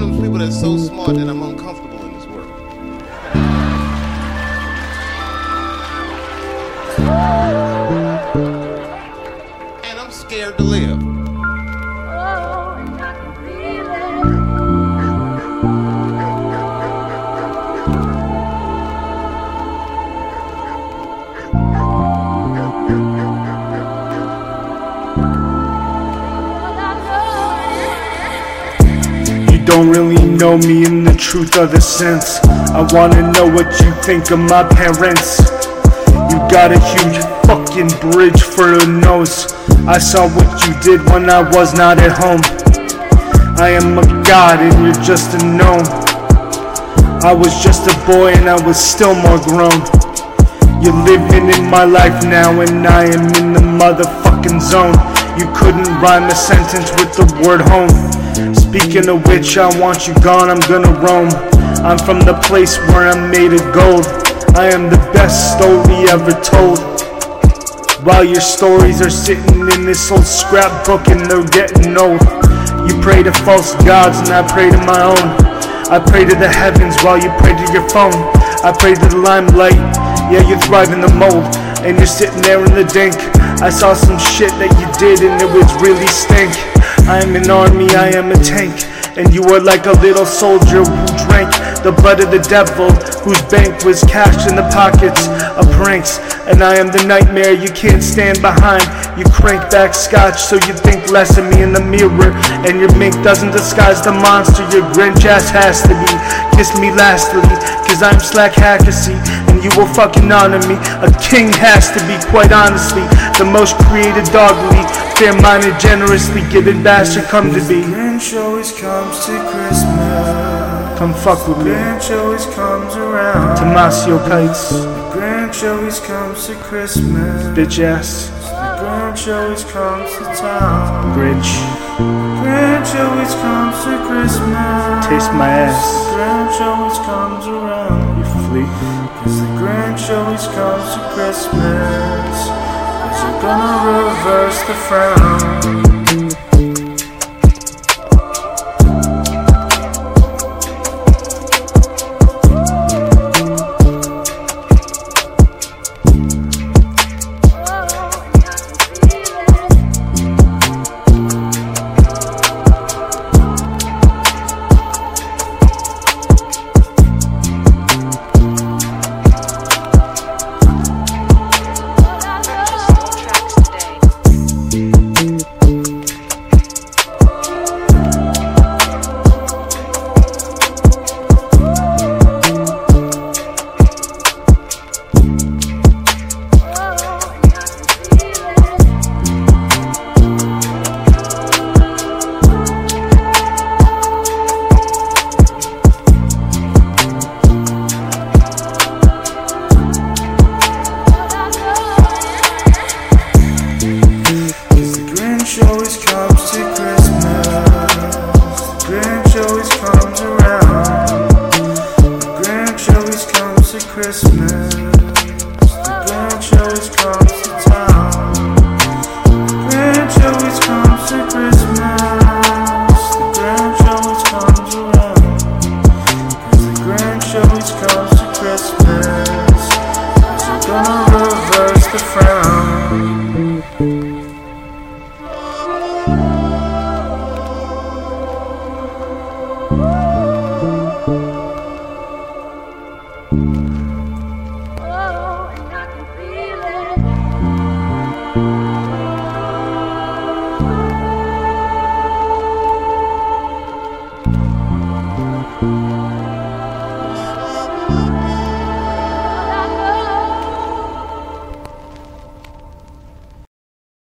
one of those people that's so smart that I'm uncomfortable in this world. And I'm scared to live. Don't really know me in the truth of the sense. I wanna know what you think of my parents. You got a huge fucking bridge for the nose. I saw what you did when I was not at home. I am a god and you're just a gnome. I was just a boy and I was still more grown. You're living in my life now and I am in the motherfucking zone. You couldn't rhyme a sentence with the word home. Speaking of which, I want you gone, I'm gonna roam. I'm from the place where I'm made of gold. I am the best story ever told. While your stories are sitting in this old scrapbook and they're getting old. You pray to false gods and I pray to my own. I pray to the heavens while you pray to your phone. I pray to the limelight. Yeah, you thrive in the mold, and you're sitting there in the dink. I saw some shit that you did, and it was really stink. I am an army, I am a tank, and you are like a little soldier who drank the blood of the devil, whose bank was cash in the pockets of pranks. And I am the nightmare you can't stand behind. You crank back scotch so you think less of me in the mirror. And your mink doesn't disguise the monster your Grinch ass has to be. Kiss me lastly, cause I'm slack hackacy. And you will fucking honor me. A king has to be, quite honestly, the most created dogly. Fair minded, generously giving bastard come to be. Grinch always comes to Christmas. Come fuck with me. Grinch always comes around. Tomasio Kites, Grinch always comes to Christmas. bitch ass, The Grinch always comes to town. Grinch. Grinch always comes to Christmas. Taste my ass, Grinch always comes around. you flea. Cause the Grinch always comes to Christmas. You're gonna reverse the frown. Purchase